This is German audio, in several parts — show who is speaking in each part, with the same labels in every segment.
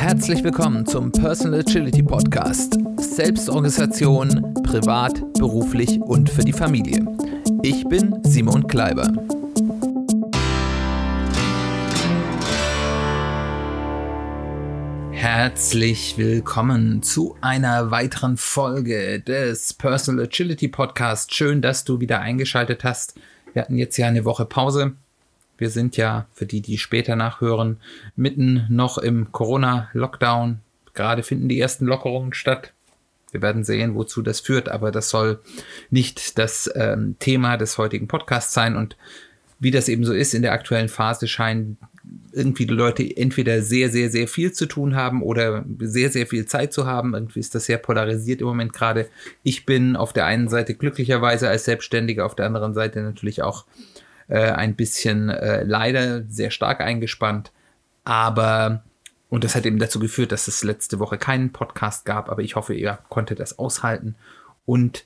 Speaker 1: Herzlich willkommen zum Personal Agility Podcast. Selbstorganisation, privat, beruflich und für die Familie. Ich bin Simon Kleiber. Herzlich willkommen zu einer weiteren Folge des Personal Agility Podcast. Schön, dass du wieder eingeschaltet hast. Wir hatten jetzt ja eine Woche Pause. Wir sind ja, für die, die später nachhören, mitten noch im Corona-Lockdown. Gerade finden die ersten Lockerungen statt. Wir werden sehen, wozu das führt, aber das soll nicht das ähm, Thema des heutigen Podcasts sein. Und wie das eben so ist, in der aktuellen Phase scheinen irgendwie die Leute entweder sehr, sehr, sehr viel zu tun haben oder sehr, sehr viel Zeit zu haben. Irgendwie ist das sehr polarisiert im Moment gerade. Ich bin auf der einen Seite glücklicherweise als Selbstständiger, auf der anderen Seite natürlich auch ein bisschen äh, leider sehr stark eingespannt. Aber, und das hat eben dazu geführt, dass es letzte Woche keinen Podcast gab, aber ich hoffe, ihr konntet das aushalten. Und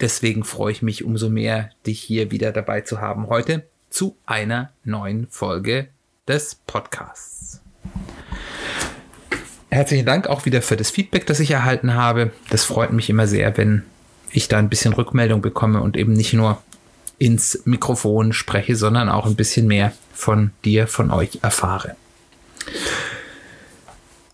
Speaker 1: deswegen freue ich mich umso mehr, dich hier wieder dabei zu haben heute zu einer neuen Folge des Podcasts. Herzlichen Dank auch wieder für das Feedback, das ich erhalten habe. Das freut mich immer sehr, wenn ich da ein bisschen Rückmeldung bekomme und eben nicht nur ins Mikrofon spreche, sondern auch ein bisschen mehr von dir, von euch erfahre.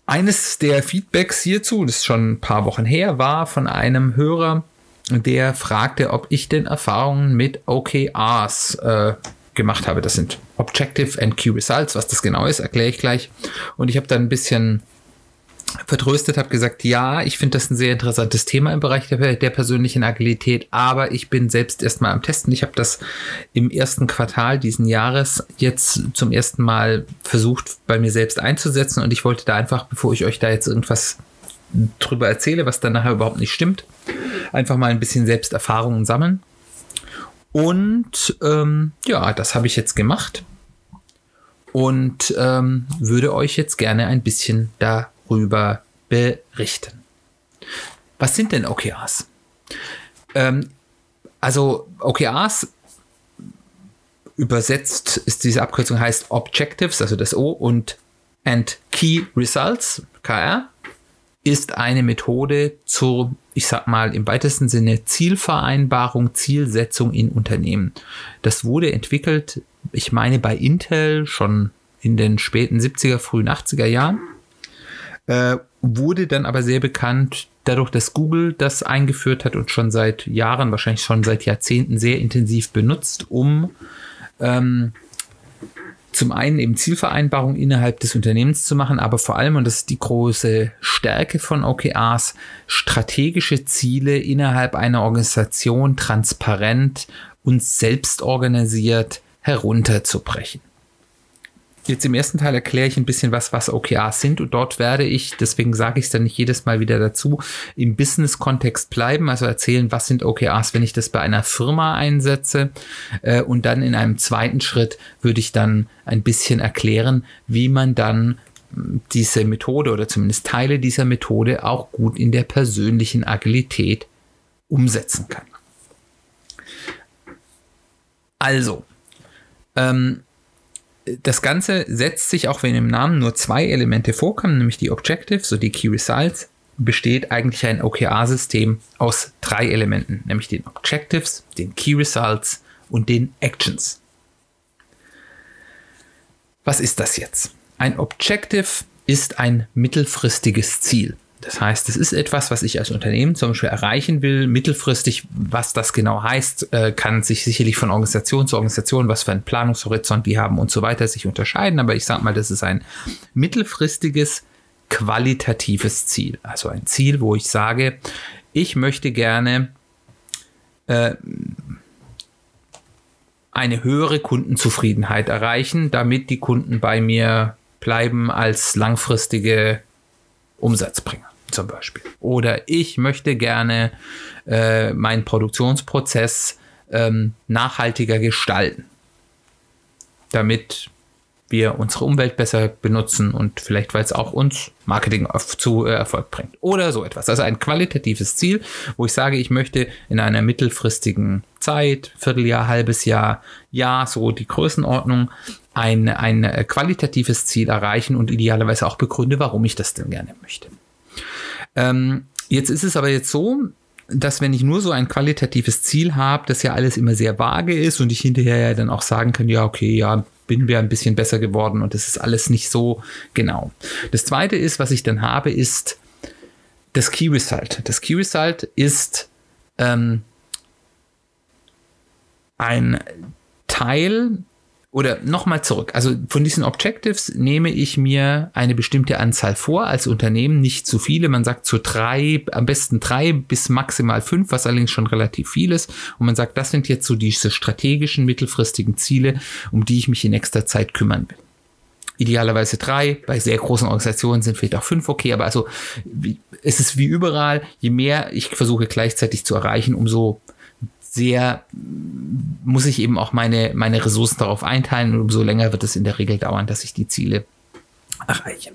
Speaker 1: Eines der Feedbacks hierzu, das ist schon ein paar Wochen her, war von einem Hörer, der fragte, ob ich denn Erfahrungen mit OKRs äh, gemacht habe. Das sind Objective and Key Results. Was das genau ist, erkläre ich gleich. Und ich habe dann ein bisschen vertröstet, habe gesagt, ja, ich finde das ein sehr interessantes Thema im Bereich der, der persönlichen Agilität, aber ich bin selbst erstmal am Testen. Ich habe das im ersten Quartal diesen Jahres jetzt zum ersten Mal versucht, bei mir selbst einzusetzen und ich wollte da einfach, bevor ich euch da jetzt irgendwas drüber erzähle, was dann nachher überhaupt nicht stimmt, einfach mal ein bisschen Selbsterfahrungen sammeln. Und ähm, ja, das habe ich jetzt gemacht und ähm, würde euch jetzt gerne ein bisschen da darüber berichten. Was sind denn OKRs? Ähm, also OKRs übersetzt ist diese Abkürzung heißt Objectives, also das O und and Key Results, KR, ist eine Methode zur, ich sag mal im weitesten Sinne, Zielvereinbarung, Zielsetzung in Unternehmen. Das wurde entwickelt, ich meine bei Intel schon in den späten 70er, frühen 80er Jahren äh, wurde dann aber sehr bekannt dadurch, dass Google das eingeführt hat und schon seit Jahren, wahrscheinlich schon seit Jahrzehnten sehr intensiv benutzt, um ähm, zum einen eben Zielvereinbarungen innerhalb des Unternehmens zu machen, aber vor allem, und das ist die große Stärke von OKRs, strategische Ziele innerhalb einer Organisation transparent und selbst organisiert herunterzubrechen. Jetzt im ersten Teil erkläre ich ein bisschen was, was OKRs sind und dort werde ich, deswegen sage ich es dann nicht jedes Mal wieder dazu, im Business-Kontext bleiben, also erzählen, was sind OKRs, wenn ich das bei einer Firma einsetze äh, und dann in einem zweiten Schritt würde ich dann ein bisschen erklären, wie man dann hm, diese Methode oder zumindest Teile dieser Methode auch gut in der persönlichen Agilität umsetzen kann. Also, ähm, das Ganze setzt sich, auch wenn im Namen nur zwei Elemente vorkommen, nämlich die Objectives und die Key Results, besteht eigentlich ein OKR-System aus drei Elementen, nämlich den Objectives, den Key Results und den Actions. Was ist das jetzt? Ein Objective ist ein mittelfristiges Ziel. Das heißt, es ist etwas, was ich als Unternehmen zum Beispiel erreichen will. Mittelfristig, was das genau heißt, äh, kann sich sicherlich von Organisation zu Organisation, was für einen Planungshorizont die haben und so weiter, sich unterscheiden. Aber ich sage mal, das ist ein mittelfristiges, qualitatives Ziel. Also ein Ziel, wo ich sage, ich möchte gerne äh, eine höhere Kundenzufriedenheit erreichen, damit die Kunden bei mir bleiben als langfristige Umsatzbringer zum Beispiel. Oder ich möchte gerne äh, meinen Produktionsprozess ähm, nachhaltiger gestalten, damit wir unsere Umwelt besser benutzen und vielleicht, weil es auch uns Marketing zu äh, Erfolg bringt. Oder so etwas. Also ein qualitatives Ziel, wo ich sage, ich möchte in einer mittelfristigen Zeit, Vierteljahr, halbes Jahr, Jahr, so die Größenordnung, ein, ein qualitatives Ziel erreichen und idealerweise auch begründe, warum ich das denn gerne möchte. Ähm, jetzt ist es aber jetzt so, dass wenn ich nur so ein qualitatives Ziel habe, das ja alles immer sehr vage ist und ich hinterher ja dann auch sagen kann, ja, okay, ja, bin wir ein bisschen besser geworden und das ist alles nicht so genau. Das zweite ist, was ich dann habe, ist das Key Result. Das Key Result ist ähm, ein Teil oder nochmal zurück. Also von diesen Objectives nehme ich mir eine bestimmte Anzahl vor als Unternehmen, nicht zu viele. Man sagt zu drei, am besten drei bis maximal fünf, was allerdings schon relativ viel ist. Und man sagt, das sind jetzt so diese strategischen, mittelfristigen Ziele, um die ich mich in nächster Zeit kümmern will. Idealerweise drei, bei sehr großen Organisationen sind vielleicht auch fünf okay, aber also es ist wie überall, je mehr ich versuche gleichzeitig zu erreichen, umso sehr, muss ich eben auch meine, meine Ressourcen darauf einteilen und umso länger wird es in der Regel dauern, dass ich die Ziele erreiche.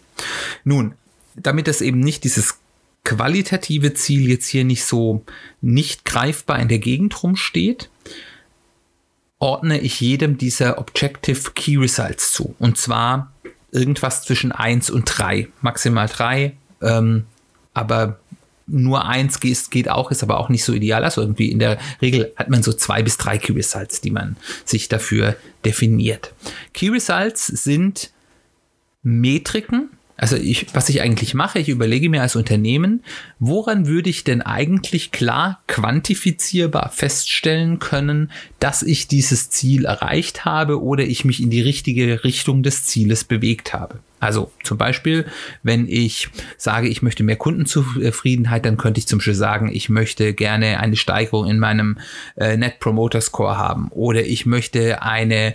Speaker 1: Nun, damit das eben nicht dieses qualitative Ziel jetzt hier nicht so nicht greifbar in der Gegend rumsteht, ordne ich jedem dieser Objective Key Results zu. Und zwar irgendwas zwischen 1 und 3, maximal 3, ähm, aber nur eins geht, geht auch, ist aber auch nicht so ideal. Also irgendwie in der Regel hat man so zwei bis drei Key Results, die man sich dafür definiert. Key Results sind Metriken, also ich, was ich eigentlich mache, ich überlege mir als Unternehmen, woran würde ich denn eigentlich klar quantifizierbar feststellen können, dass ich dieses Ziel erreicht habe oder ich mich in die richtige Richtung des Zieles bewegt habe. Also zum Beispiel, wenn ich sage, ich möchte mehr Kundenzufriedenheit, dann könnte ich zum Beispiel sagen, ich möchte gerne eine Steigerung in meinem äh, Net Promoter Score haben oder ich möchte eine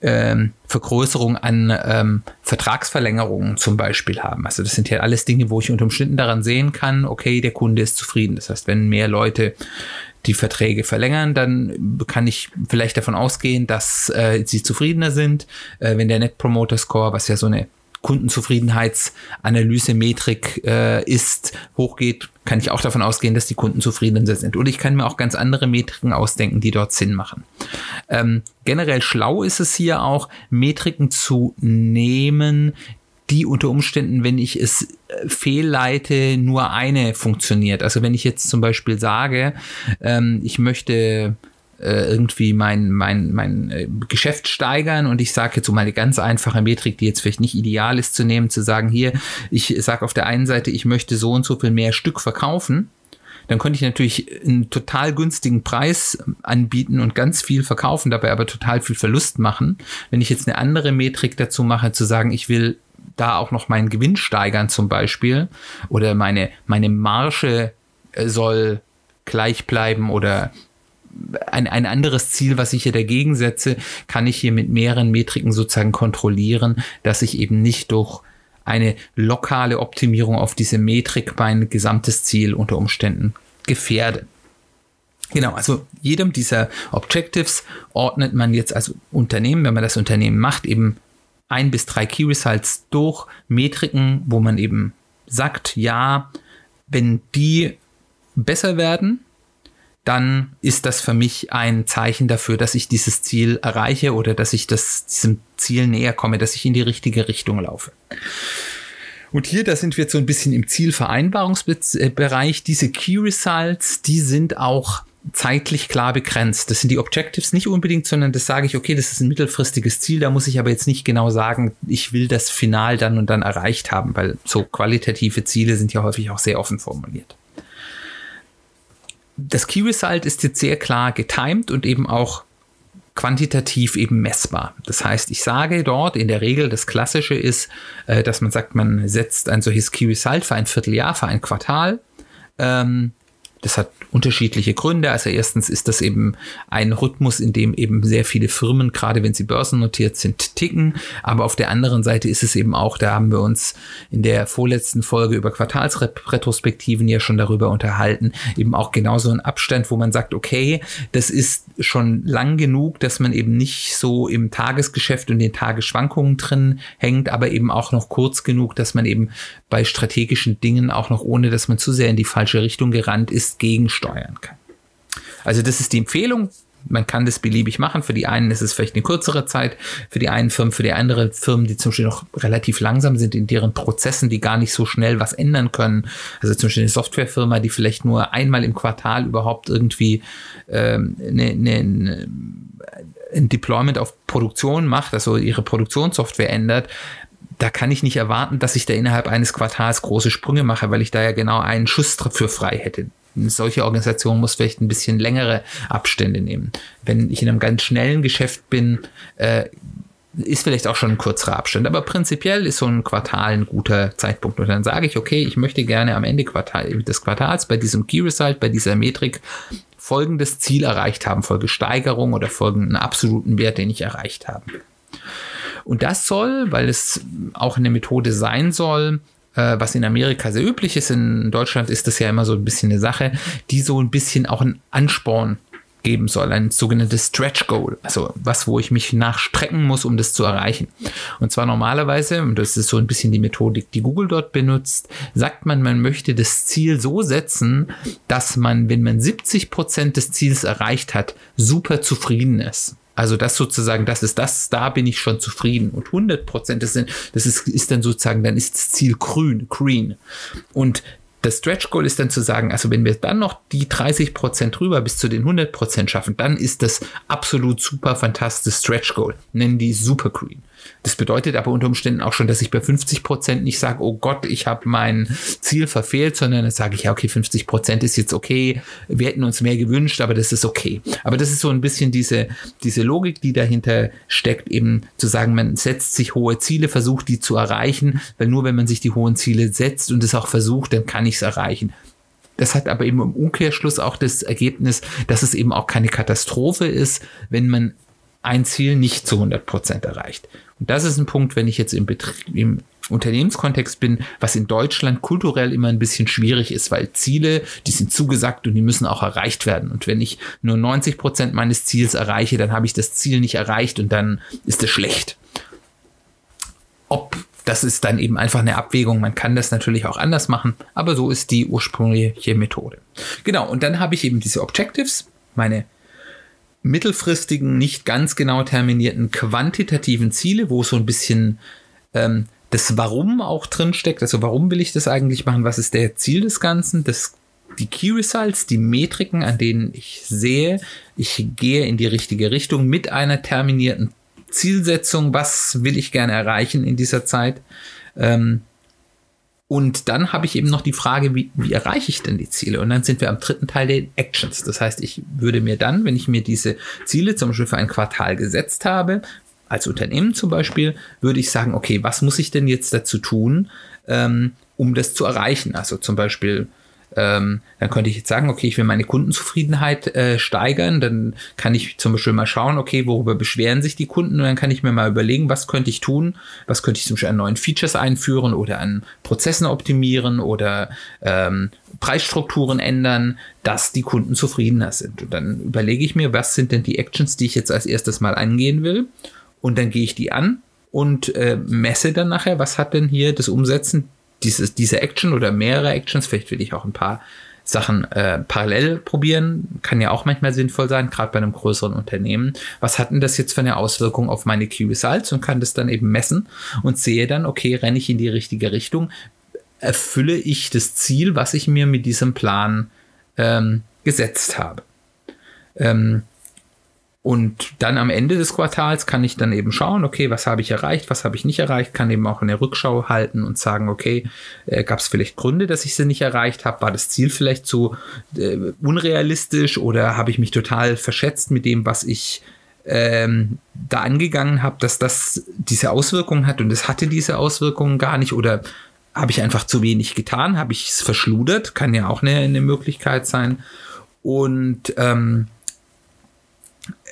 Speaker 1: ähm, Vergrößerung an ähm, Vertragsverlängerungen zum Beispiel haben. Also das sind ja alles Dinge, wo ich unter Umständen daran sehen kann, okay, der Kunde ist zufrieden. Das heißt, wenn mehr Leute die Verträge verlängern, dann kann ich vielleicht davon ausgehen, dass äh, sie zufriedener sind. Äh, wenn der Net Promoter Score, was ja so eine Kundenzufriedenheitsanalyse-Metrik äh, ist, hochgeht, kann ich auch davon ausgehen, dass die Kunden zufriedener sind. Oder ich kann mir auch ganz andere Metriken ausdenken, die dort Sinn machen. Ähm, generell schlau ist es hier auch, Metriken zu nehmen, die unter Umständen, wenn ich es äh, fehlleite, nur eine funktioniert. Also wenn ich jetzt zum Beispiel sage, ähm, ich möchte irgendwie mein, mein, mein äh, Geschäft steigern und ich sage jetzt mal eine ganz einfache Metrik, die jetzt vielleicht nicht ideal ist zu nehmen, zu sagen, hier, ich sage auf der einen Seite, ich möchte so und so viel mehr Stück verkaufen, dann könnte ich natürlich einen total günstigen Preis anbieten und ganz viel verkaufen, dabei aber total viel Verlust machen. Wenn ich jetzt eine andere Metrik dazu mache, zu sagen, ich will da auch noch meinen Gewinn steigern zum Beispiel oder meine, meine Marge äh, soll gleich bleiben oder ein, ein anderes Ziel, was ich hier dagegen setze, kann ich hier mit mehreren Metriken sozusagen kontrollieren, dass ich eben nicht durch eine lokale Optimierung auf diese Metrik mein gesamtes Ziel unter Umständen gefährde. Genau, also jedem dieser Objectives ordnet man jetzt als Unternehmen, wenn man das Unternehmen macht, eben ein bis drei Key Results durch Metriken, wo man eben sagt, ja, wenn die besser werden, dann ist das für mich ein Zeichen dafür, dass ich dieses Ziel erreiche oder dass ich das, diesem Ziel näher komme, dass ich in die richtige Richtung laufe. Und hier, da sind wir jetzt so ein bisschen im Zielvereinbarungsbereich. Diese Key Results, die sind auch zeitlich klar begrenzt. Das sind die Objectives nicht unbedingt, sondern das sage ich, okay, das ist ein mittelfristiges Ziel, da muss ich aber jetzt nicht genau sagen, ich will das Final dann und dann erreicht haben, weil so qualitative Ziele sind ja häufig auch sehr offen formuliert das Key Result ist jetzt sehr klar getimed und eben auch quantitativ eben messbar. Das heißt, ich sage dort in der Regel, das Klassische ist, äh, dass man sagt, man setzt ein solches Key Result für ein Vierteljahr, für ein Quartal. Ähm, das hat unterschiedliche Gründe. Also erstens ist das eben ein Rhythmus, in dem eben sehr viele Firmen, gerade wenn sie börsennotiert sind, ticken. Aber auf der anderen Seite ist es eben auch, da haben wir uns in der vorletzten Folge über Quartalsretrospektiven ja schon darüber unterhalten, eben auch genauso ein Abstand, wo man sagt, okay, das ist schon lang genug, dass man eben nicht so im Tagesgeschäft und den Tagesschwankungen drin hängt, aber eben auch noch kurz genug, dass man eben bei strategischen Dingen auch noch ohne, dass man zu sehr in die falsche Richtung gerannt ist, gegensteuern kann. Also das ist die Empfehlung, man kann das beliebig machen. Für die einen ist es vielleicht eine kürzere Zeit, für die einen Firmen, für die anderen Firmen, die zum Beispiel noch relativ langsam sind in deren Prozessen, die gar nicht so schnell was ändern können. Also zum Beispiel eine Softwarefirma, die vielleicht nur einmal im Quartal überhaupt irgendwie ähm, eine, eine, ein Deployment auf Produktion macht, also ihre Produktionssoftware ändert, da kann ich nicht erwarten, dass ich da innerhalb eines Quartals große Sprünge mache, weil ich da ja genau einen Schuss für frei hätte. Eine solche Organisation muss vielleicht ein bisschen längere Abstände nehmen. Wenn ich in einem ganz schnellen Geschäft bin, äh, ist vielleicht auch schon ein kürzerer Abstand, aber prinzipiell ist so ein Quartal ein guter Zeitpunkt. Und dann sage ich, okay, ich möchte gerne am Ende Quartal, des Quartals bei diesem Key Result, bei dieser Metrik folgendes Ziel erreicht haben, Folgesteigerung oder folgenden absoluten Wert, den ich erreicht habe. Und das soll, weil es auch eine Methode sein soll, äh, was in Amerika sehr üblich ist, in Deutschland ist das ja immer so ein bisschen eine Sache, die so ein bisschen auch einen Ansporn geben soll, ein sogenanntes Stretch Goal, also was, wo ich mich nachstrecken muss, um das zu erreichen. Und zwar normalerweise, und das ist so ein bisschen die Methodik, die Google dort benutzt, sagt man, man möchte das Ziel so setzen, dass man, wenn man 70 Prozent des Ziels erreicht hat, super zufrieden ist. Also das sozusagen, das ist das, da bin ich schon zufrieden. Und 100 Prozent, das, sind, das ist, ist dann sozusagen, dann ist das Ziel grün, green. Und das Stretch Goal ist dann zu sagen, also wenn wir dann noch die 30 Prozent drüber bis zu den 100 Prozent schaffen, dann ist das absolut super fantastisches Stretch Goal. Nennen die Super Green. Das bedeutet aber unter Umständen auch schon, dass ich bei 50 Prozent nicht sage, oh Gott, ich habe mein Ziel verfehlt, sondern dann sage ich, ja, okay, 50 Prozent ist jetzt okay. Wir hätten uns mehr gewünscht, aber das ist okay. Aber das ist so ein bisschen diese, diese Logik, die dahinter steckt, eben zu sagen, man setzt sich hohe Ziele, versucht die zu erreichen, weil nur wenn man sich die hohen Ziele setzt und es auch versucht, dann kann ich es erreichen. Das hat aber eben im Umkehrschluss auch das Ergebnis, dass es eben auch keine Katastrophe ist, wenn man ein Ziel nicht zu 100 Prozent erreicht. Und das ist ein Punkt, wenn ich jetzt im, Betrieb, im Unternehmenskontext bin, was in Deutschland kulturell immer ein bisschen schwierig ist, weil Ziele, die sind zugesagt und die müssen auch erreicht werden. Und wenn ich nur 90 Prozent meines Ziels erreiche, dann habe ich das Ziel nicht erreicht und dann ist es schlecht. Ob das ist dann eben einfach eine Abwägung. Man kann das natürlich auch anders machen, aber so ist die ursprüngliche Methode. Genau, und dann habe ich eben diese Objectives, meine mittelfristigen, nicht ganz genau terminierten quantitativen Ziele, wo so ein bisschen ähm, das Warum auch drin steckt. Also warum will ich das eigentlich machen? Was ist der Ziel des Ganzen? Das, die Key Results, die Metriken, an denen ich sehe, ich gehe in die richtige Richtung mit einer terminierten Zielsetzung. Was will ich gerne erreichen in dieser Zeit? Ähm, und dann habe ich eben noch die Frage, wie, wie erreiche ich denn die Ziele? Und dann sind wir am dritten Teil der Actions. Das heißt, ich würde mir dann, wenn ich mir diese Ziele zum Beispiel für ein Quartal gesetzt habe, als Unternehmen zum Beispiel, würde ich sagen, okay, was muss ich denn jetzt dazu tun, ähm, um das zu erreichen? Also zum Beispiel ähm, dann könnte ich jetzt sagen, okay, ich will meine Kundenzufriedenheit äh, steigern. Dann kann ich zum Beispiel mal schauen, okay, worüber beschweren sich die Kunden? Und dann kann ich mir mal überlegen, was könnte ich tun? Was könnte ich zum Beispiel an neuen Features einführen oder an Prozessen optimieren oder ähm, Preisstrukturen ändern, dass die Kunden zufriedener sind. Und dann überlege ich mir, was sind denn die Actions, die ich jetzt als erstes mal angehen will? Und dann gehe ich die an und äh, messe dann nachher, was hat denn hier das Umsetzen dieses, diese Action oder mehrere Actions, vielleicht will ich auch ein paar Sachen äh, parallel probieren, kann ja auch manchmal sinnvoll sein, gerade bei einem größeren Unternehmen. Was hat denn das jetzt für eine Auswirkung auf meine Key Results und kann das dann eben messen und sehe dann, okay, renne ich in die richtige Richtung, erfülle ich das Ziel, was ich mir mit diesem Plan ähm, gesetzt habe. Ähm, und dann am Ende des Quartals kann ich dann eben schauen, okay, was habe ich erreicht, was habe ich nicht erreicht, kann eben auch eine Rückschau halten und sagen, okay, äh, gab es vielleicht Gründe, dass ich sie nicht erreicht habe, war das Ziel vielleicht zu äh, unrealistisch oder habe ich mich total verschätzt mit dem, was ich ähm, da angegangen habe, dass das diese Auswirkungen hat und es hatte diese Auswirkungen gar nicht? Oder habe ich einfach zu wenig getan, habe ich es verschludert, kann ja auch eine, eine Möglichkeit sein. Und ähm,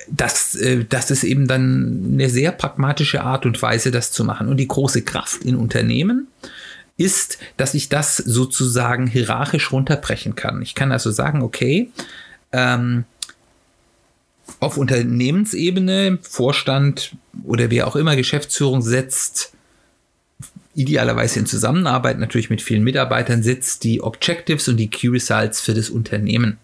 Speaker 1: das, äh, das ist eben dann eine sehr pragmatische Art und Weise, das zu machen. Und die große Kraft in Unternehmen ist, dass ich das sozusagen hierarchisch runterbrechen kann. Ich kann also sagen, okay, ähm, auf Unternehmensebene, Vorstand oder wer auch immer, Geschäftsführung setzt idealerweise in Zusammenarbeit natürlich mit vielen Mitarbeitern, setzt die Objectives und die Key Results für das Unternehmen.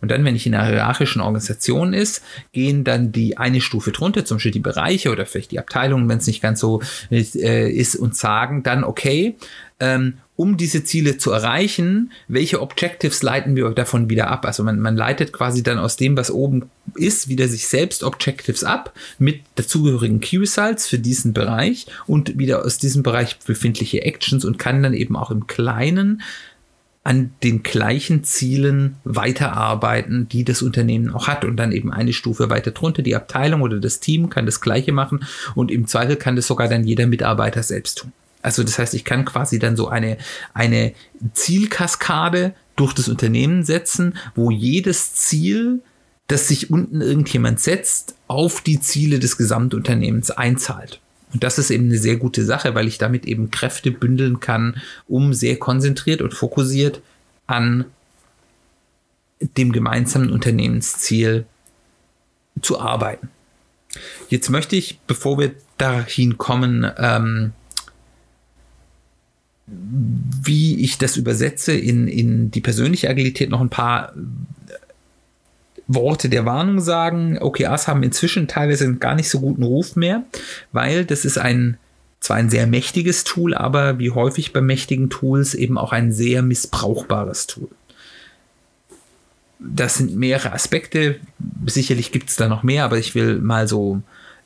Speaker 1: Und dann, wenn ich in einer hierarchischen Organisation ist, gehen dann die eine Stufe drunter, zum Beispiel die Bereiche oder vielleicht die Abteilungen, wenn es nicht ganz so äh, ist, und sagen dann, okay, ähm, um diese Ziele zu erreichen, welche Objectives leiten wir davon wieder ab? Also man, man leitet quasi dann aus dem, was oben ist, wieder sich selbst Objectives ab mit dazugehörigen Key Results für diesen Bereich und wieder aus diesem Bereich befindliche Actions und kann dann eben auch im Kleinen an den gleichen Zielen weiterarbeiten, die das Unternehmen auch hat und dann eben eine Stufe weiter drunter. Die Abteilung oder das Team kann das gleiche machen und im Zweifel kann das sogar dann jeder Mitarbeiter selbst tun. Also das heißt, ich kann quasi dann so eine, eine Zielkaskade durch das Unternehmen setzen, wo jedes Ziel, das sich unten irgendjemand setzt, auf die Ziele des Gesamtunternehmens einzahlt. Und das ist eben eine sehr gute Sache, weil ich damit eben Kräfte bündeln kann, um sehr konzentriert und fokussiert an dem gemeinsamen Unternehmensziel zu arbeiten. Jetzt möchte ich, bevor wir dahin kommen, ähm, wie ich das übersetze in, in die persönliche Agilität, noch ein paar Worte der Warnung sagen. OKRs haben inzwischen teilweise einen gar nicht so guten Ruf mehr, weil das ist ein zwar ein sehr mächtiges Tool, aber wie häufig bei mächtigen Tools eben auch ein sehr missbrauchbares Tool. Das sind mehrere Aspekte. Sicherlich gibt es da noch mehr, aber ich will mal so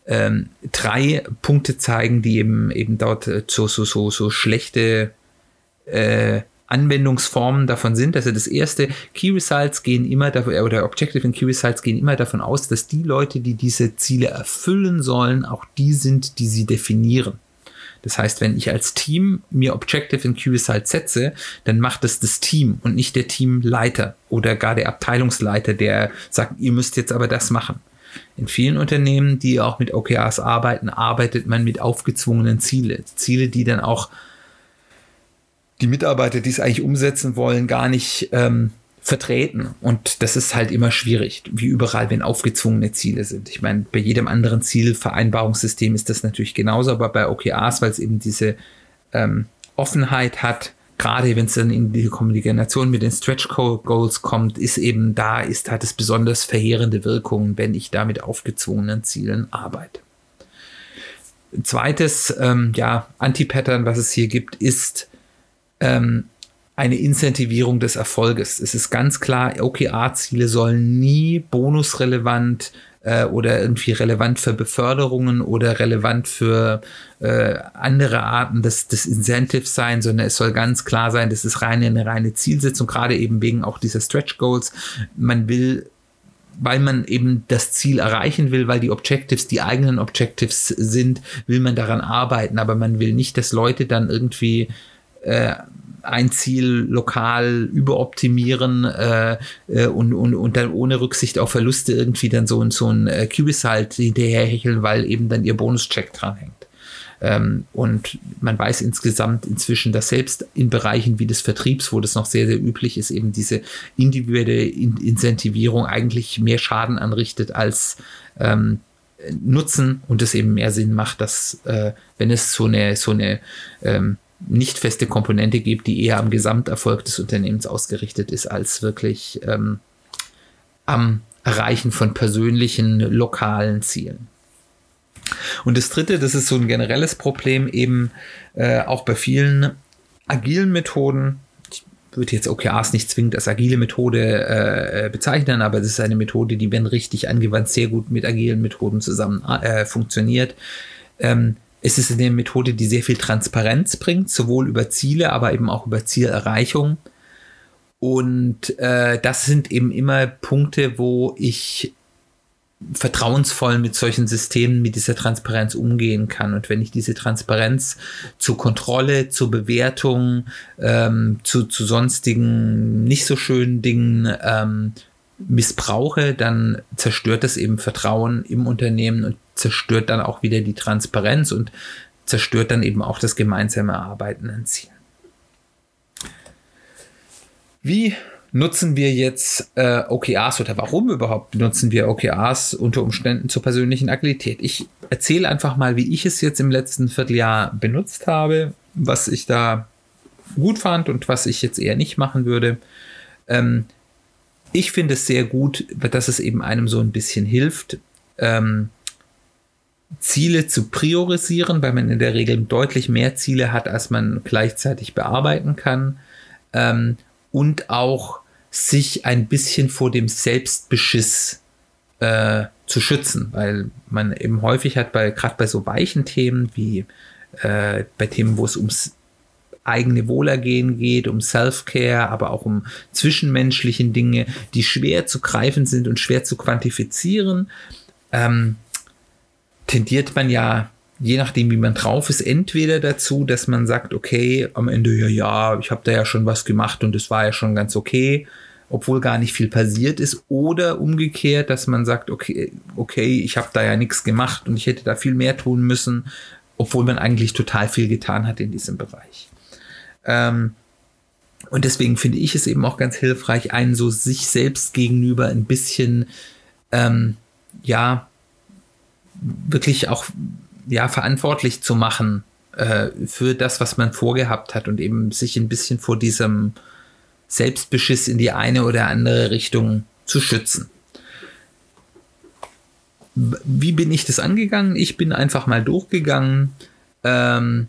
Speaker 1: ähm, drei Punkte zeigen, die eben, eben dort äh, so, so, so, so schlechte äh, Anwendungsformen davon sind. Also das erste, Key Results gehen immer davon, oder Objective und Key Results gehen immer davon aus, dass die Leute, die diese Ziele erfüllen sollen, auch die sind, die sie definieren. Das heißt, wenn ich als Team mir Objective und Key Results setze, dann macht es das Team und nicht der Teamleiter oder gar der Abteilungsleiter, der sagt, ihr müsst jetzt aber das machen. In vielen Unternehmen, die auch mit OKRs arbeiten, arbeitet man mit aufgezwungenen Ziele. Ziele, die dann auch die Mitarbeiter, die es eigentlich umsetzen wollen, gar nicht ähm, vertreten. Und das ist halt immer schwierig, wie überall, wenn aufgezwungene Ziele sind. Ich meine, bei jedem anderen Zielvereinbarungssystem ist das natürlich genauso, aber bei OKRs, weil es eben diese ähm, Offenheit hat, gerade wenn es dann in die Kommunikation mit den Stretch Goals kommt, ist eben da, ist, hat es besonders verheerende Wirkungen, wenn ich da mit aufgezwungenen Zielen arbeite. Zweites, ähm, ja, Anti-Pattern, was es hier gibt, ist ähm, eine Incentivierung des Erfolges. Es ist ganz klar, OKR-Ziele sollen nie bonusrelevant äh, oder irgendwie relevant für Beförderungen oder relevant für äh, andere Arten des, des Incentives sein, sondern es soll ganz klar sein, das ist reine, eine reine Zielsetzung, gerade eben wegen auch dieser Stretch Goals. Man will weil man eben das Ziel erreichen will, weil die Objectives die eigenen Objectives sind, will man daran arbeiten, aber man will nicht, dass Leute dann irgendwie äh, ein Ziel lokal überoptimieren äh, äh, und, und, und dann ohne Rücksicht auf Verluste irgendwie dann so, so ein äh, Cubis halt hinterherhecheln, weil eben dann ihr Bonuscheck dranhängt. Ähm, und man weiß insgesamt inzwischen, dass selbst in Bereichen wie des Vertriebs, wo das noch sehr, sehr üblich ist, eben diese individuelle in Incentivierung eigentlich mehr Schaden anrichtet als ähm, Nutzen und es eben mehr Sinn macht, dass äh, wenn es so eine, so eine ähm, nicht feste Komponente gibt, die eher am Gesamterfolg des Unternehmens ausgerichtet ist, als wirklich ähm, am Erreichen von persönlichen, lokalen Zielen. Und das Dritte, das ist so ein generelles Problem, eben äh, auch bei vielen agilen Methoden. Ich würde jetzt OKRs nicht zwingend als agile Methode äh, bezeichnen, aber das ist eine Methode, die, wenn richtig angewandt, sehr gut mit agilen Methoden zusammen äh, funktioniert. Ähm, es ist eine Methode, die sehr viel Transparenz bringt, sowohl über Ziele, aber eben auch über Zielerreichung. Und äh, das sind eben immer Punkte, wo ich vertrauensvoll mit solchen Systemen, mit dieser Transparenz umgehen kann. Und wenn ich diese Transparenz zur Kontrolle, zur Bewertung, ähm, zu, zu sonstigen nicht so schönen Dingen ähm, missbrauche, dann zerstört das eben Vertrauen im Unternehmen und zerstört dann auch wieder die Transparenz und zerstört dann eben auch das gemeinsame Arbeiten an Zielen. Wie nutzen wir jetzt äh, OKRs oder warum überhaupt nutzen wir OKRs unter Umständen zur persönlichen Agilität? Ich erzähle einfach mal, wie ich es jetzt im letzten Vierteljahr benutzt habe, was ich da gut fand und was ich jetzt eher nicht machen würde. Ähm, ich finde es sehr gut, dass es eben einem so ein bisschen hilft, ähm, Ziele zu priorisieren, weil man in der Regel deutlich mehr Ziele hat, als man gleichzeitig bearbeiten kann. Ähm, und auch sich ein bisschen vor dem Selbstbeschiss äh, zu schützen, weil man eben häufig hat, bei gerade bei so weichen Themen wie äh, bei Themen, wo es ums eigene Wohlergehen geht, um Self-Care, aber auch um zwischenmenschlichen Dinge, die schwer zu greifen sind und schwer zu quantifizieren, ähm, tendiert man ja, je nachdem, wie man drauf ist, entweder dazu, dass man sagt, okay, am Ende, ja, ja, ich habe da ja schon was gemacht und es war ja schon ganz okay, obwohl gar nicht viel passiert ist, oder umgekehrt, dass man sagt, okay, okay, ich habe da ja nichts gemacht und ich hätte da viel mehr tun müssen, obwohl man eigentlich total viel getan hat in diesem Bereich. Ähm, und deswegen finde ich es eben auch ganz hilfreich, einen so sich selbst gegenüber ein bisschen, ähm, ja, wirklich auch, ja, verantwortlich zu machen äh, für das, was man vorgehabt hat und eben sich ein bisschen vor diesem Selbstbeschiss in die eine oder andere Richtung zu schützen. Wie bin ich das angegangen? Ich bin einfach mal durchgegangen. Ähm,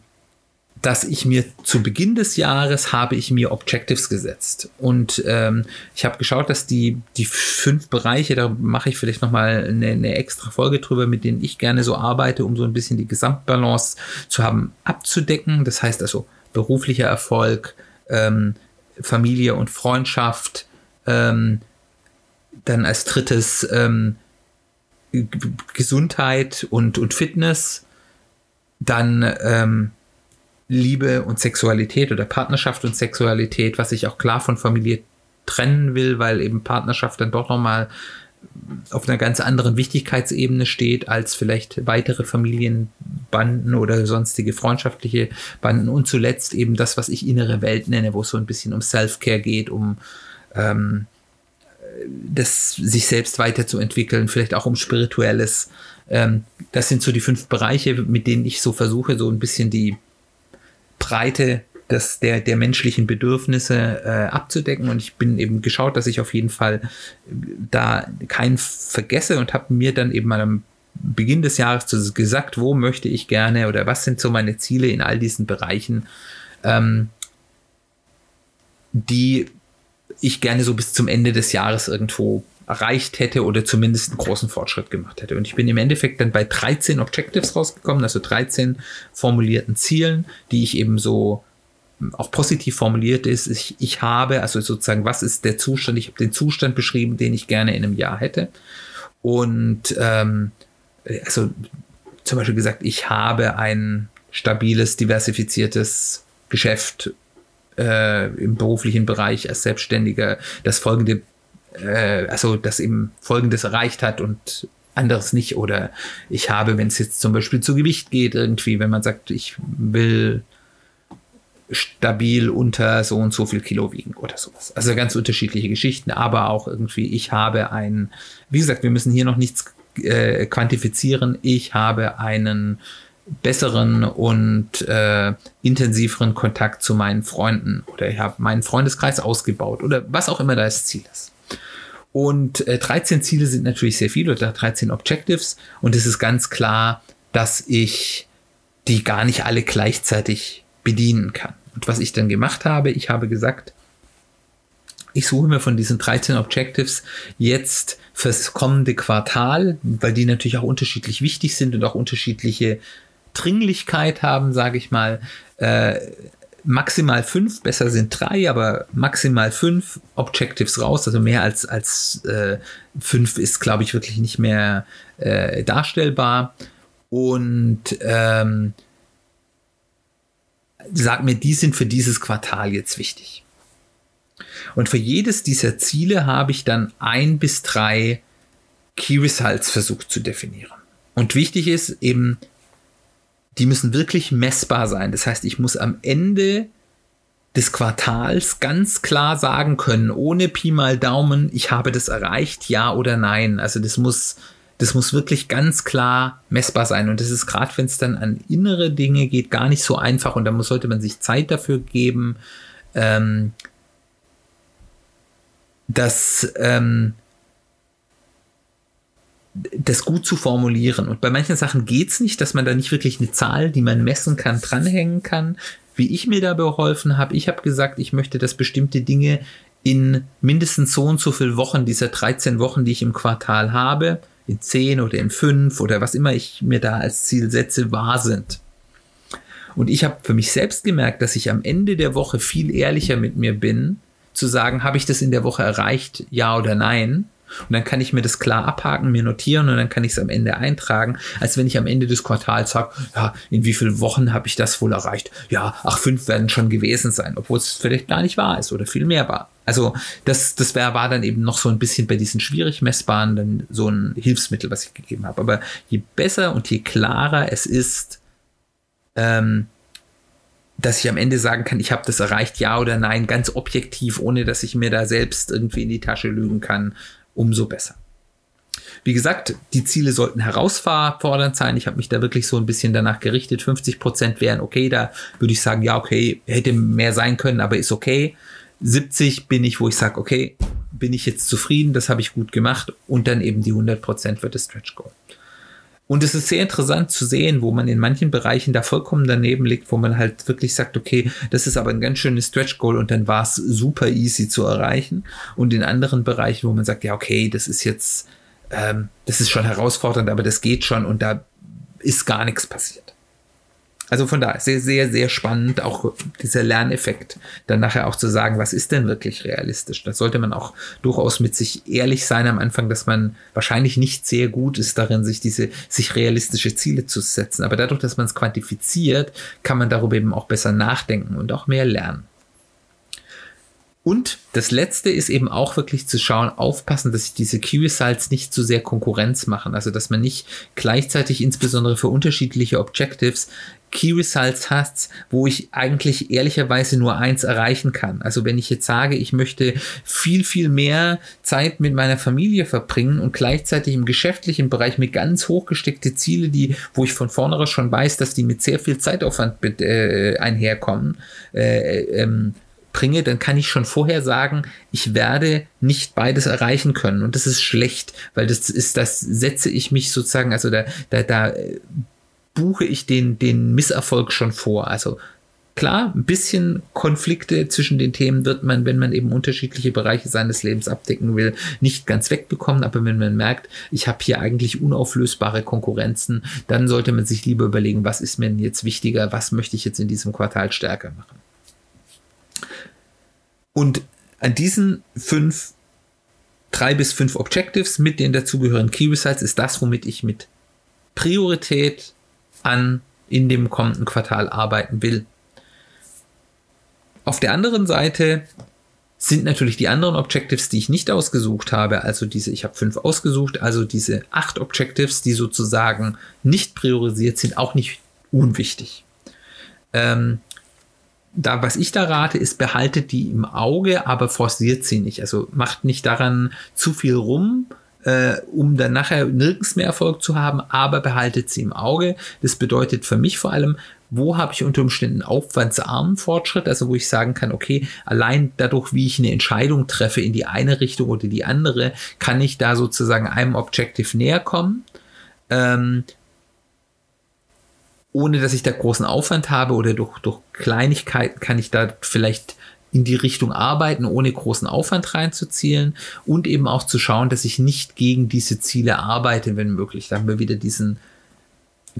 Speaker 1: dass ich mir zu Beginn des Jahres habe ich mir Objectives gesetzt und ähm, ich habe geschaut, dass die die fünf Bereiche, da mache ich vielleicht noch mal eine, eine, extra Folge drüber, mit denen ich gerne so arbeite, um so ein bisschen die Gesamtbalance zu haben, abzudecken. Das heißt also beruflicher Erfolg, ähm, Familie und Freundschaft, ähm, dann als drittes ähm, Gesundheit und und Fitness, dann ähm, Liebe und Sexualität oder Partnerschaft und Sexualität, was ich auch klar von Familie trennen will, weil eben Partnerschaft dann doch nochmal auf einer ganz anderen Wichtigkeitsebene steht als vielleicht weitere Familienbanden oder sonstige freundschaftliche Banden und zuletzt eben das, was ich innere Welt nenne, wo es so ein bisschen um Self-Care geht, um ähm, das sich selbst weiterzuentwickeln, vielleicht auch um spirituelles. Ähm, das sind so die fünf Bereiche, mit denen ich so versuche, so ein bisschen die Breite des, der, der menschlichen Bedürfnisse äh, abzudecken. Und ich bin eben geschaut, dass ich auf jeden Fall da keinen vergesse und habe mir dann eben mal am Beginn des Jahres gesagt, wo möchte ich gerne oder was sind so meine Ziele in all diesen Bereichen, ähm, die ich gerne so bis zum Ende des Jahres irgendwo erreicht hätte oder zumindest einen großen Fortschritt gemacht hätte. Und ich bin im Endeffekt dann bei 13 Objectives rausgekommen, also 13 formulierten Zielen, die ich eben so hm, auch positiv formuliert ist. Ich, ich habe, also sozusagen, was ist der Zustand? Ich habe den Zustand beschrieben, den ich gerne in einem Jahr hätte. Und ähm, also zum Beispiel gesagt, ich habe ein stabiles, diversifiziertes Geschäft äh, im beruflichen Bereich als Selbstständiger, das folgende äh, also das eben Folgendes erreicht hat und anderes nicht. Oder ich habe, wenn es jetzt zum Beispiel zu Gewicht geht, irgendwie, wenn man sagt, ich will stabil unter so und so viel Kilo wiegen oder sowas. Also ganz unterschiedliche Geschichten, aber auch irgendwie, ich habe einen, wie gesagt, wir müssen hier noch nichts äh, quantifizieren, ich habe einen besseren und äh, intensiveren Kontakt zu meinen Freunden oder ich habe meinen Freundeskreis ausgebaut oder was auch immer das Ziel ist. Und äh, 13 Ziele sind natürlich sehr viele oder 13 Objectives. Und es ist ganz klar, dass ich die gar nicht alle gleichzeitig bedienen kann. Und was ich dann gemacht habe, ich habe gesagt, ich suche mir von diesen 13 Objectives jetzt fürs kommende Quartal, weil die natürlich auch unterschiedlich wichtig sind und auch unterschiedliche Dringlichkeit haben, sage ich mal, äh, maximal fünf, besser sind drei, aber maximal fünf Objectives raus. Also mehr als, als äh, fünf ist, glaube ich, wirklich nicht mehr äh, darstellbar. Und ähm, sag mir, die sind für dieses Quartal jetzt wichtig. Und für jedes dieser Ziele habe ich dann ein bis drei Key Results versucht zu definieren. Und wichtig ist eben, die müssen wirklich messbar sein. Das heißt, ich muss am Ende des Quartals ganz klar sagen können, ohne Pi mal Daumen, ich habe das erreicht, ja oder nein. Also das muss, das muss wirklich ganz klar messbar sein. Und das ist gerade, wenn es dann an innere Dinge geht, gar nicht so einfach. Und da muss, sollte man sich Zeit dafür geben, ähm, das, ähm, das gut zu formulieren. Und bei manchen Sachen geht es nicht, dass man da nicht wirklich eine Zahl, die man messen kann, dranhängen kann. Wie ich mir da beholfen habe, ich habe gesagt, ich möchte, dass bestimmte Dinge in mindestens so und so viele Wochen, dieser 13 Wochen, die ich im Quartal habe, in 10 oder in 5 oder was immer ich mir da als Ziel setze, wahr sind. Und ich habe für mich selbst gemerkt, dass ich am Ende der Woche viel ehrlicher mit mir bin, zu sagen, habe ich das in der Woche erreicht, ja oder nein? Und dann kann ich mir das klar abhaken, mir notieren und dann kann ich es am Ende eintragen, als wenn ich am Ende des Quartals sage, ja, in wie vielen Wochen habe ich das wohl erreicht? Ja, ach, fünf werden schon gewesen sein, obwohl es vielleicht gar nicht wahr ist oder viel mehr war. Also das, das wär, war dann eben noch so ein bisschen bei diesen schwierig messbaren dann so ein Hilfsmittel, was ich gegeben habe. Aber je besser und je klarer es ist, ähm, dass ich am Ende sagen kann, ich habe das erreicht, ja oder nein, ganz objektiv, ohne dass ich mir da selbst irgendwie in die Tasche lügen kann, umso besser. Wie gesagt, die Ziele sollten herausfordernd sein. Ich habe mich da wirklich so ein bisschen danach gerichtet. 50 Prozent wären okay. Da würde ich sagen, ja, okay, hätte mehr sein können, aber ist okay. 70 bin ich, wo ich sage, okay, bin ich jetzt zufrieden, das habe ich gut gemacht. Und dann eben die 100 Prozent wird das Stretch Goal. Und es ist sehr interessant zu sehen, wo man in manchen Bereichen da vollkommen daneben liegt, wo man halt wirklich sagt, okay, das ist aber ein ganz schönes Stretch Goal und dann war es super easy zu erreichen. Und in anderen Bereichen, wo man sagt, ja, okay, das ist jetzt, ähm, das ist schon herausfordernd, aber das geht schon und da ist gar nichts passiert. Also von daher sehr, sehr, sehr spannend, auch dieser Lerneffekt, dann nachher auch zu sagen, was ist denn wirklich realistisch. Da sollte man auch durchaus mit sich ehrlich sein am Anfang, dass man wahrscheinlich nicht sehr gut ist darin, sich diese, sich realistische Ziele zu setzen. Aber dadurch, dass man es quantifiziert, kann man darüber eben auch besser nachdenken und auch mehr lernen. Und das letzte ist eben auch wirklich zu schauen, aufpassen, dass sich diese Key Results nicht zu sehr Konkurrenz machen. Also, dass man nicht gleichzeitig insbesondere für unterschiedliche Objectives Key Results hast, wo ich eigentlich ehrlicherweise nur eins erreichen kann. Also wenn ich jetzt sage, ich möchte viel, viel mehr Zeit mit meiner Familie verbringen und gleichzeitig im geschäftlichen Bereich mit ganz hochgesteckte Ziele, die, wo ich von vornherein schon weiß, dass die mit sehr viel Zeitaufwand äh, einherkommen, äh, ähm, bringe, dann kann ich schon vorher sagen, ich werde nicht beides erreichen können. Und das ist schlecht, weil das ist, das setze ich mich sozusagen, also da, da, da buche ich den, den Misserfolg schon vor. Also klar, ein bisschen Konflikte zwischen den Themen wird man, wenn man eben unterschiedliche Bereiche seines Lebens abdecken will, nicht ganz wegbekommen. Aber wenn man merkt, ich habe hier eigentlich unauflösbare Konkurrenzen, dann sollte man sich lieber überlegen, was ist mir denn jetzt wichtiger, was möchte ich jetzt in diesem Quartal stärker machen. Und an diesen fünf, drei bis fünf Objectives mit den dazugehörigen Key Results ist das, womit ich mit Priorität an in dem kommenden Quartal arbeiten will. Auf der anderen Seite sind natürlich die anderen Objectives, die ich nicht ausgesucht habe, also diese, ich habe fünf ausgesucht, also diese acht Objectives, die sozusagen nicht priorisiert sind, auch nicht unwichtig. Ähm, da, was ich da rate, ist, behaltet die im Auge, aber forciert sie nicht. Also macht nicht daran zu viel rum, äh, um dann nachher nirgends mehr Erfolg zu haben, aber behaltet sie im Auge. Das bedeutet für mich vor allem, wo habe ich unter Umständen aufwandsarmen Fortschritt, also wo ich sagen kann, okay, allein dadurch, wie ich eine Entscheidung treffe in die eine Richtung oder die andere, kann ich da sozusagen einem Objective näher kommen. Ähm, ohne dass ich da großen Aufwand habe oder durch, durch Kleinigkeiten kann ich da vielleicht in die Richtung arbeiten, ohne großen Aufwand reinzuzielen und eben auch zu schauen, dass ich nicht gegen diese Ziele arbeite, wenn möglich. Da haben wir wieder diesen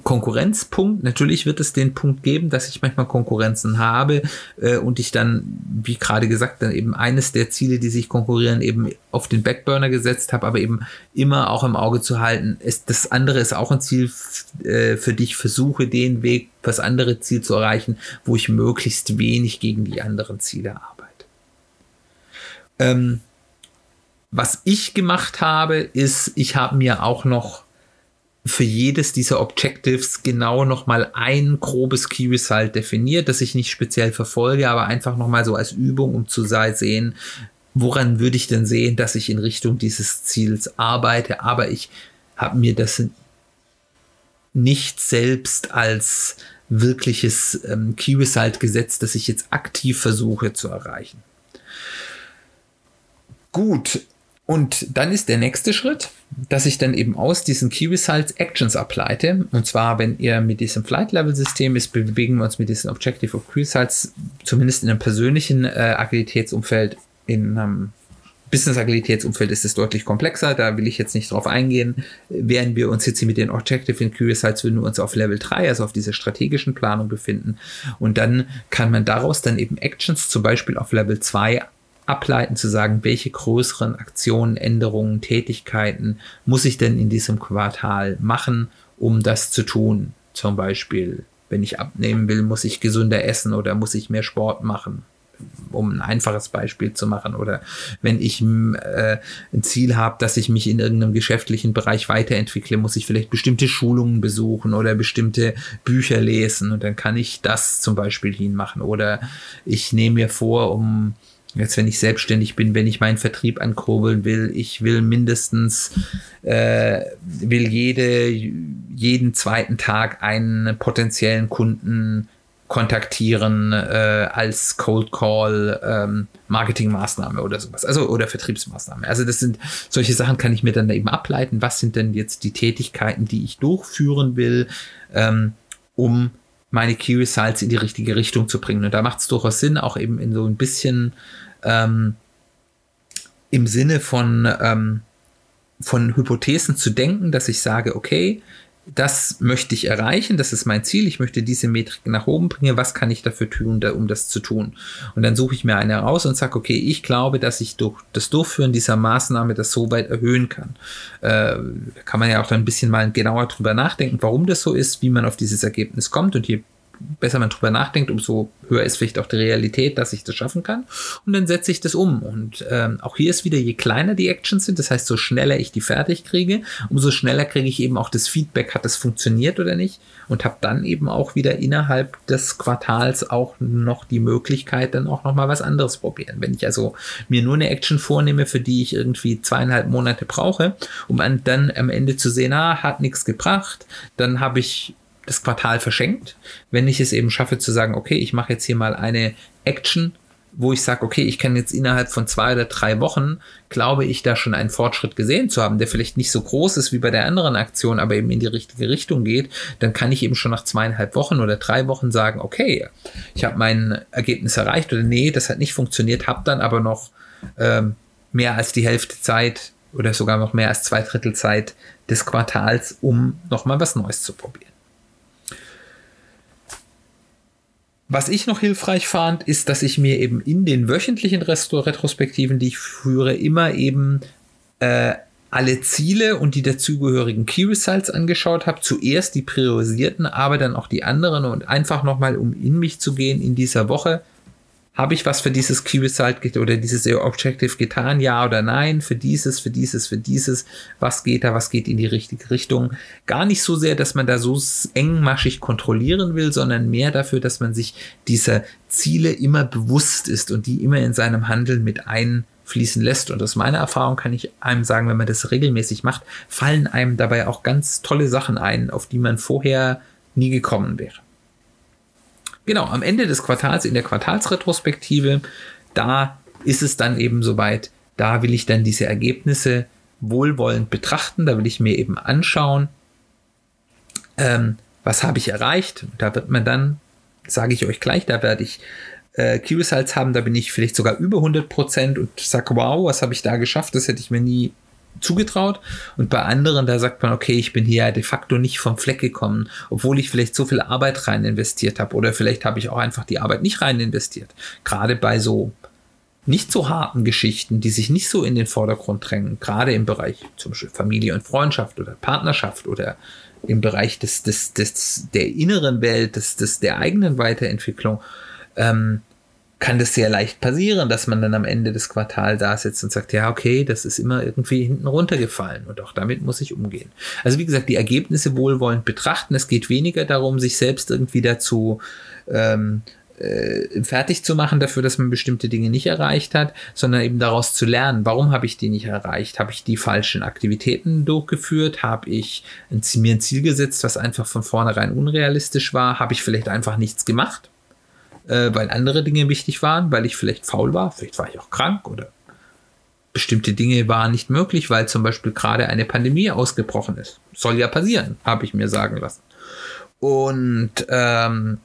Speaker 1: Konkurrenzpunkt. Natürlich wird es den Punkt geben, dass ich manchmal Konkurrenzen habe äh, und ich dann, wie gerade gesagt, dann eben eines der Ziele, die sich konkurrieren, eben auf den Backburner gesetzt habe, aber eben immer auch im Auge zu halten. Ist, das andere ist auch ein Ziel äh, für dich. Versuche den Weg, das andere Ziel zu erreichen, wo ich möglichst wenig gegen die anderen Ziele arbeite. Ähm, was ich gemacht habe, ist, ich habe mir auch noch für jedes dieser Objectives genau nochmal ein grobes Key Result definiert, das ich nicht speziell verfolge, aber einfach nochmal so als Übung, um zu sehen, woran würde ich denn sehen, dass ich in Richtung dieses Ziels arbeite, aber ich habe mir das nicht selbst als wirkliches ähm, Key Result gesetzt, das ich jetzt aktiv versuche zu erreichen. Gut, und dann ist der nächste Schritt, dass ich dann eben aus diesen Key Results Actions ableite. Und zwar, wenn ihr mit diesem Flight Level System ist, bewegen wir uns mit diesen Objective of Key Results zumindest in einem persönlichen äh, Agilitätsumfeld, in einem Business-Agilitätsumfeld ist es deutlich komplexer, da will ich jetzt nicht drauf eingehen. Während wir uns jetzt hier mit den Objective in Key Results würden wir uns auf Level 3, also auf dieser strategischen Planung befinden. Und dann kann man daraus dann eben Actions zum Beispiel auf Level 2 ableiten, zu sagen, welche größeren Aktionen, Änderungen, Tätigkeiten muss ich denn in diesem Quartal machen, um das zu tun. Zum Beispiel, wenn ich abnehmen will, muss ich gesünder essen oder muss ich mehr Sport machen um ein einfaches Beispiel zu machen. Oder wenn ich äh, ein Ziel habe, dass ich mich in irgendeinem geschäftlichen Bereich weiterentwickle, muss ich vielleicht bestimmte Schulungen besuchen oder bestimmte Bücher lesen und dann kann ich das zum Beispiel hinmachen. Oder ich nehme mir vor, um Jetzt, wenn ich selbstständig bin, wenn ich meinen Vertrieb ankurbeln will, ich will mindestens, äh, will jede, jeden zweiten Tag einen potenziellen Kunden kontaktieren äh, als Cold Call ähm, Marketingmaßnahme oder sowas, also oder Vertriebsmaßnahme. Also das sind solche Sachen, kann ich mir dann eben ableiten. Was sind denn jetzt die Tätigkeiten, die ich durchführen will, ähm, um meine Key Results in die richtige Richtung zu bringen? Und da macht es durchaus Sinn, auch eben in so ein bisschen ähm, im Sinne von, ähm, von Hypothesen zu denken, dass ich sage, okay, das möchte ich erreichen, das ist mein Ziel, ich möchte diese Metrik nach oben bringen, was kann ich dafür tun, um das zu tun? Und dann suche ich mir eine heraus und sage, okay, ich glaube, dass ich durch das Durchführen dieser Maßnahme das so weit erhöhen kann. Äh, kann man ja auch dann ein bisschen mal genauer drüber nachdenken, warum das so ist, wie man auf dieses Ergebnis kommt und je besser man drüber nachdenkt, umso höher ist vielleicht auch die Realität, dass ich das schaffen kann. Und dann setze ich das um. Und ähm, auch hier ist wieder, je kleiner die Actions sind, das heißt, so schneller ich die fertig kriege, umso schneller kriege ich eben auch das Feedback, hat das funktioniert oder nicht. Und habe dann eben auch wieder innerhalb des Quartals auch noch die Möglichkeit, dann auch nochmal was anderes probieren. Wenn ich also mir nur eine Action vornehme, für die ich irgendwie zweieinhalb Monate brauche, um dann am Ende zu sehen, ah, hat nichts gebracht, dann habe ich das Quartal verschenkt. Wenn ich es eben schaffe zu sagen, okay, ich mache jetzt hier mal eine Action, wo ich sage, okay, ich kann jetzt innerhalb von zwei oder drei Wochen, glaube ich, da schon einen Fortschritt gesehen zu haben, der vielleicht nicht so groß ist wie bei der anderen Aktion, aber eben in die richtige Richtung geht, dann kann ich eben schon nach zweieinhalb Wochen oder drei Wochen sagen, okay, ich habe mein Ergebnis erreicht oder nee, das hat nicht funktioniert, habe dann aber noch ähm, mehr als die Hälfte Zeit oder sogar noch mehr als zwei Drittel Zeit des Quartals, um nochmal was Neues zu probieren. Was ich noch hilfreich fand, ist, dass ich mir eben in den wöchentlichen Retrospektiven, die ich führe, immer eben äh, alle Ziele und die dazugehörigen Key Results angeschaut habe. Zuerst die priorisierten, aber dann auch die anderen und einfach nochmal, um in mich zu gehen in dieser Woche, habe ich was für dieses Result oder dieses Objective getan, ja oder nein, für dieses, für dieses, für dieses, was geht da, was geht in die richtige Richtung. Gar nicht so sehr, dass man da so engmaschig kontrollieren will, sondern mehr dafür, dass man sich dieser Ziele immer bewusst ist und die immer in seinem Handeln mit einfließen lässt. Und aus meiner Erfahrung kann ich einem sagen, wenn man das regelmäßig macht, fallen einem dabei auch ganz tolle Sachen ein, auf die man vorher nie gekommen wäre. Genau, am Ende des Quartals, in der Quartalsretrospektive, da ist es dann eben soweit, da will ich dann diese Ergebnisse wohlwollend betrachten, da will ich mir eben anschauen, ähm, was habe ich erreicht. Da wird man dann, sage ich euch gleich, da werde ich äh, Key Results haben, da bin ich vielleicht sogar über 100 Prozent und sage, wow, was habe ich da geschafft, das hätte ich mir nie zugetraut. Und bei anderen, da sagt man, okay, ich bin hier de facto nicht vom Fleck gekommen, obwohl ich vielleicht so viel Arbeit rein investiert habe. Oder vielleicht habe ich auch einfach die Arbeit nicht rein investiert. Gerade bei so nicht so harten Geschichten, die sich nicht so in den Vordergrund drängen, gerade im Bereich zum Beispiel Familie und Freundschaft oder Partnerschaft oder im Bereich des, des, des, der inneren Welt, des, des, der eigenen Weiterentwicklung, ähm, kann das sehr leicht passieren, dass man dann am Ende des Quartals da sitzt und sagt, ja, okay, das ist immer irgendwie hinten runtergefallen und auch damit muss ich umgehen. Also wie gesagt, die Ergebnisse wohlwollend betrachten. Es geht weniger darum, sich selbst irgendwie dazu ähm, äh, fertig zu machen dafür, dass man bestimmte Dinge nicht erreicht hat, sondern eben daraus zu lernen, warum habe ich die nicht erreicht? Habe ich die falschen Aktivitäten durchgeführt? Habe ich ein, mir ein Ziel gesetzt, was einfach von vornherein unrealistisch war? Habe ich vielleicht einfach nichts gemacht? Äh, weil andere Dinge wichtig waren, weil ich vielleicht faul war, vielleicht war ich auch krank oder bestimmte Dinge waren nicht möglich, weil zum Beispiel gerade eine Pandemie ausgebrochen ist. Soll ja passieren, habe ich mir sagen lassen. Und ähm,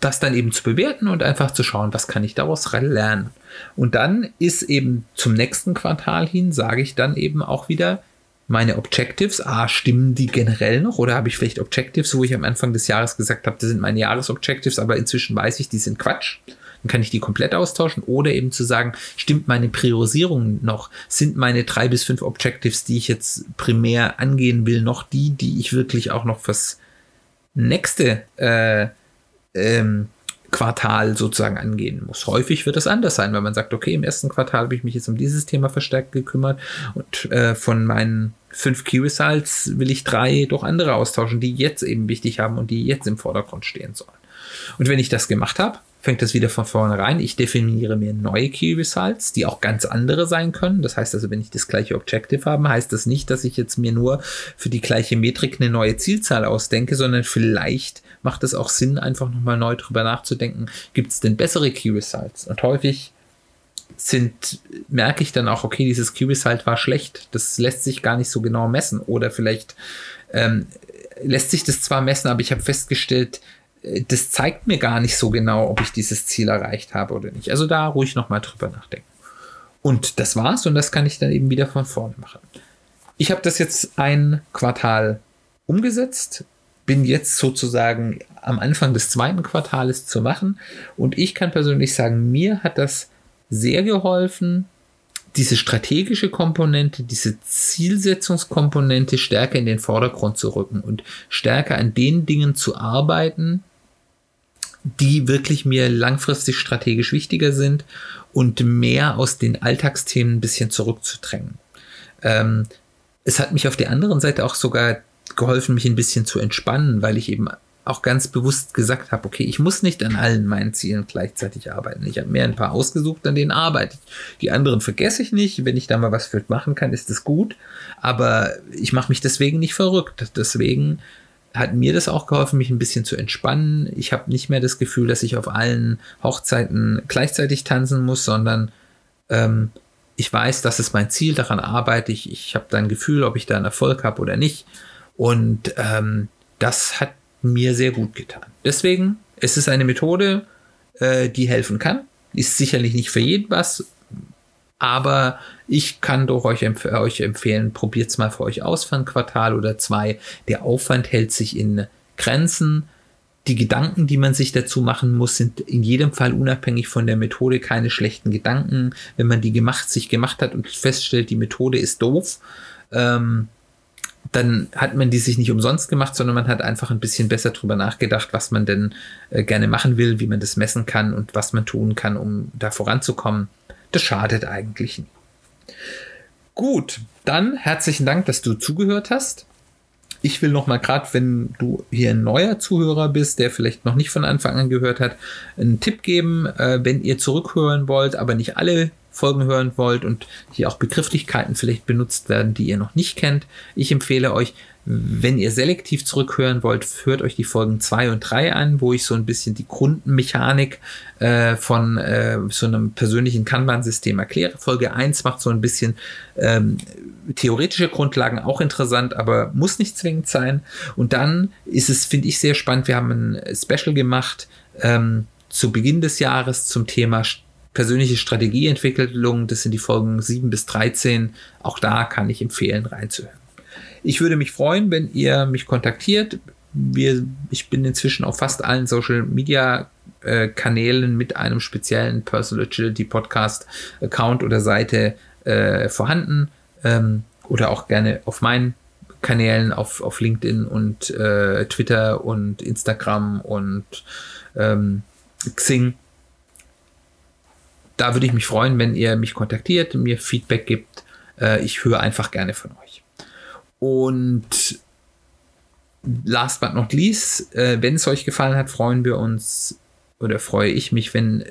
Speaker 1: das dann eben zu bewerten und einfach zu schauen, was kann ich daraus lernen. Und dann ist eben zum nächsten Quartal hin, sage ich dann eben auch wieder, meine Objectives, ah, stimmen die generell noch oder habe ich vielleicht Objectives, wo ich am Anfang des Jahres gesagt habe, das sind meine Jahresobjectives, aber inzwischen weiß ich, die sind Quatsch. Dann kann ich die komplett austauschen oder eben zu sagen, stimmt meine Priorisierung noch? Sind meine drei bis fünf Objectives, die ich jetzt primär angehen will, noch die, die ich wirklich auch noch fürs nächste äh, ähm, Quartal sozusagen angehen muss. Häufig wird es anders sein, weil man sagt, okay, im ersten Quartal habe ich mich jetzt um dieses Thema verstärkt gekümmert und äh, von meinen fünf Key Results will ich drei durch andere austauschen, die jetzt eben wichtig haben und die jetzt im Vordergrund stehen sollen. Und wenn ich das gemacht habe, fängt das wieder von vornherein. Ich definiere mir neue Key Results, die auch ganz andere sein können. Das heißt also, wenn ich das gleiche Objective habe, heißt das nicht, dass ich jetzt mir nur für die gleiche Metrik eine neue Zielzahl ausdenke, sondern vielleicht macht es auch Sinn, einfach nochmal neu drüber nachzudenken, gibt es denn bessere Key Results? Und häufig sind, merke ich dann auch, okay, dieses Key Result war schlecht. Das lässt sich gar nicht so genau messen. Oder vielleicht ähm, lässt sich das zwar messen, aber ich habe festgestellt, äh, das zeigt mir gar nicht so genau, ob ich dieses Ziel erreicht habe oder nicht. Also da ruhig nochmal drüber nachdenken. Und das war's und das kann ich dann eben wieder von vorne machen. Ich habe das jetzt ein Quartal umgesetzt, bin jetzt sozusagen am Anfang des zweiten Quartales zu machen und ich kann persönlich sagen, mir hat das sehr geholfen, diese strategische Komponente, diese Zielsetzungskomponente stärker in den Vordergrund zu rücken und stärker an den Dingen zu arbeiten, die wirklich mir langfristig strategisch wichtiger sind und mehr aus den Alltagsthemen ein bisschen zurückzudrängen. Ähm, es hat mich auf der anderen Seite auch sogar geholfen, mich ein bisschen zu entspannen, weil ich eben auch ganz bewusst gesagt habe, okay, ich muss nicht an allen meinen Zielen gleichzeitig arbeiten. Ich habe mir ein paar ausgesucht, an denen arbeite ich. Die anderen vergesse ich nicht. Wenn ich da mal was für machen kann, ist das gut. Aber ich mache mich deswegen nicht verrückt. Deswegen hat mir das auch geholfen, mich ein bisschen zu entspannen. Ich habe nicht mehr das Gefühl, dass ich auf allen Hochzeiten gleichzeitig tanzen muss, sondern ähm, ich weiß, das ist mein Ziel, daran arbeite ich. Ich habe dann ein Gefühl, ob ich da einen Erfolg habe oder nicht. Und ähm, das hat mir sehr gut getan. Deswegen ist es eine Methode, äh, die helfen kann. Ist sicherlich nicht für jeden was, aber ich kann doch euch, empf euch empfehlen, probiert es mal für euch aus für ein Quartal oder zwei. Der Aufwand hält sich in Grenzen. Die Gedanken, die man sich dazu machen muss, sind in jedem Fall unabhängig von der Methode keine schlechten Gedanken. Wenn man die gemacht, sich gemacht hat und feststellt, die Methode ist doof, ähm, dann hat man die sich nicht umsonst gemacht, sondern man hat einfach ein bisschen besser drüber nachgedacht, was man denn äh, gerne machen will, wie man das messen kann und was man tun kann, um da voranzukommen. Das schadet eigentlich nie. Gut, dann herzlichen Dank, dass du zugehört hast. Ich will noch mal gerade, wenn du hier ein neuer Zuhörer bist, der vielleicht noch nicht von Anfang an gehört hat, einen Tipp geben, äh, wenn ihr zurückhören wollt, aber nicht alle Folgen hören wollt und hier auch Begrifflichkeiten vielleicht benutzt werden, die ihr noch nicht kennt. Ich empfehle euch, wenn ihr selektiv zurückhören wollt, hört euch die Folgen 2 und 3 an, wo ich so ein bisschen die Grundmechanik äh, von äh, so einem persönlichen Kanban-System erkläre. Folge 1 macht so ein bisschen ähm, theoretische Grundlagen auch interessant, aber muss nicht zwingend sein. Und dann ist es, finde ich, sehr spannend. Wir haben ein Special gemacht ähm, zu Beginn des Jahres zum Thema persönliche Strategieentwicklung. Das sind die Folgen 7 bis 13. Auch da kann ich empfehlen, reinzuhören. Ich würde mich freuen, wenn ihr mich kontaktiert. Wir, ich bin inzwischen auf fast allen Social Media äh, Kanälen mit einem speziellen Personal Agility Podcast Account oder Seite äh, vorhanden. Ähm, oder auch gerne auf meinen Kanälen auf, auf LinkedIn und äh, Twitter und Instagram und ähm, Xing da würde ich mich freuen, wenn ihr mich kontaktiert, mir Feedback gibt. Äh, ich höre einfach gerne von euch. Und last but not least, äh, wenn es euch gefallen hat, freuen wir uns oder freue ich mich, wenn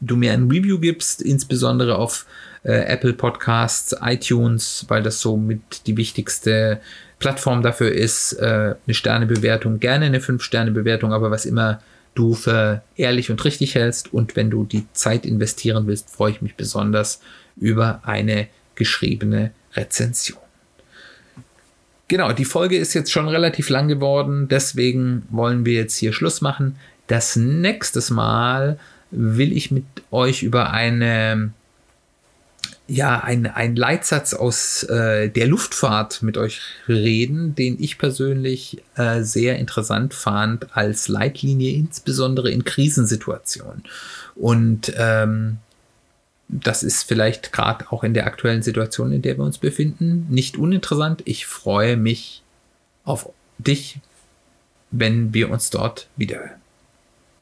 Speaker 1: du mir ein Review gibst, insbesondere auf äh, Apple Podcasts, iTunes, weil das so mit die wichtigste Plattform dafür ist. Eine Sternebewertung, gerne eine 5-Sterne-Bewertung, aber was immer du für ehrlich und richtig hältst. Und wenn du die Zeit investieren willst, freue ich mich besonders über eine geschriebene Rezension. Genau, die Folge ist jetzt schon relativ lang geworden, deswegen wollen wir jetzt hier Schluss machen. Das nächste Mal will ich mit euch über eine ja, ein, ein Leitsatz aus äh, der Luftfahrt mit euch reden, den ich persönlich äh, sehr interessant fand als Leitlinie, insbesondere in Krisensituationen. Und ähm, das ist vielleicht gerade auch in der aktuellen Situation, in der wir uns befinden, nicht uninteressant. Ich freue mich auf dich, wenn wir uns dort wiederhören.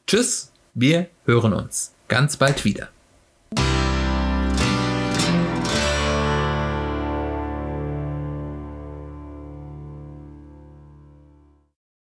Speaker 1: Tschüss, wir hören uns ganz bald wieder.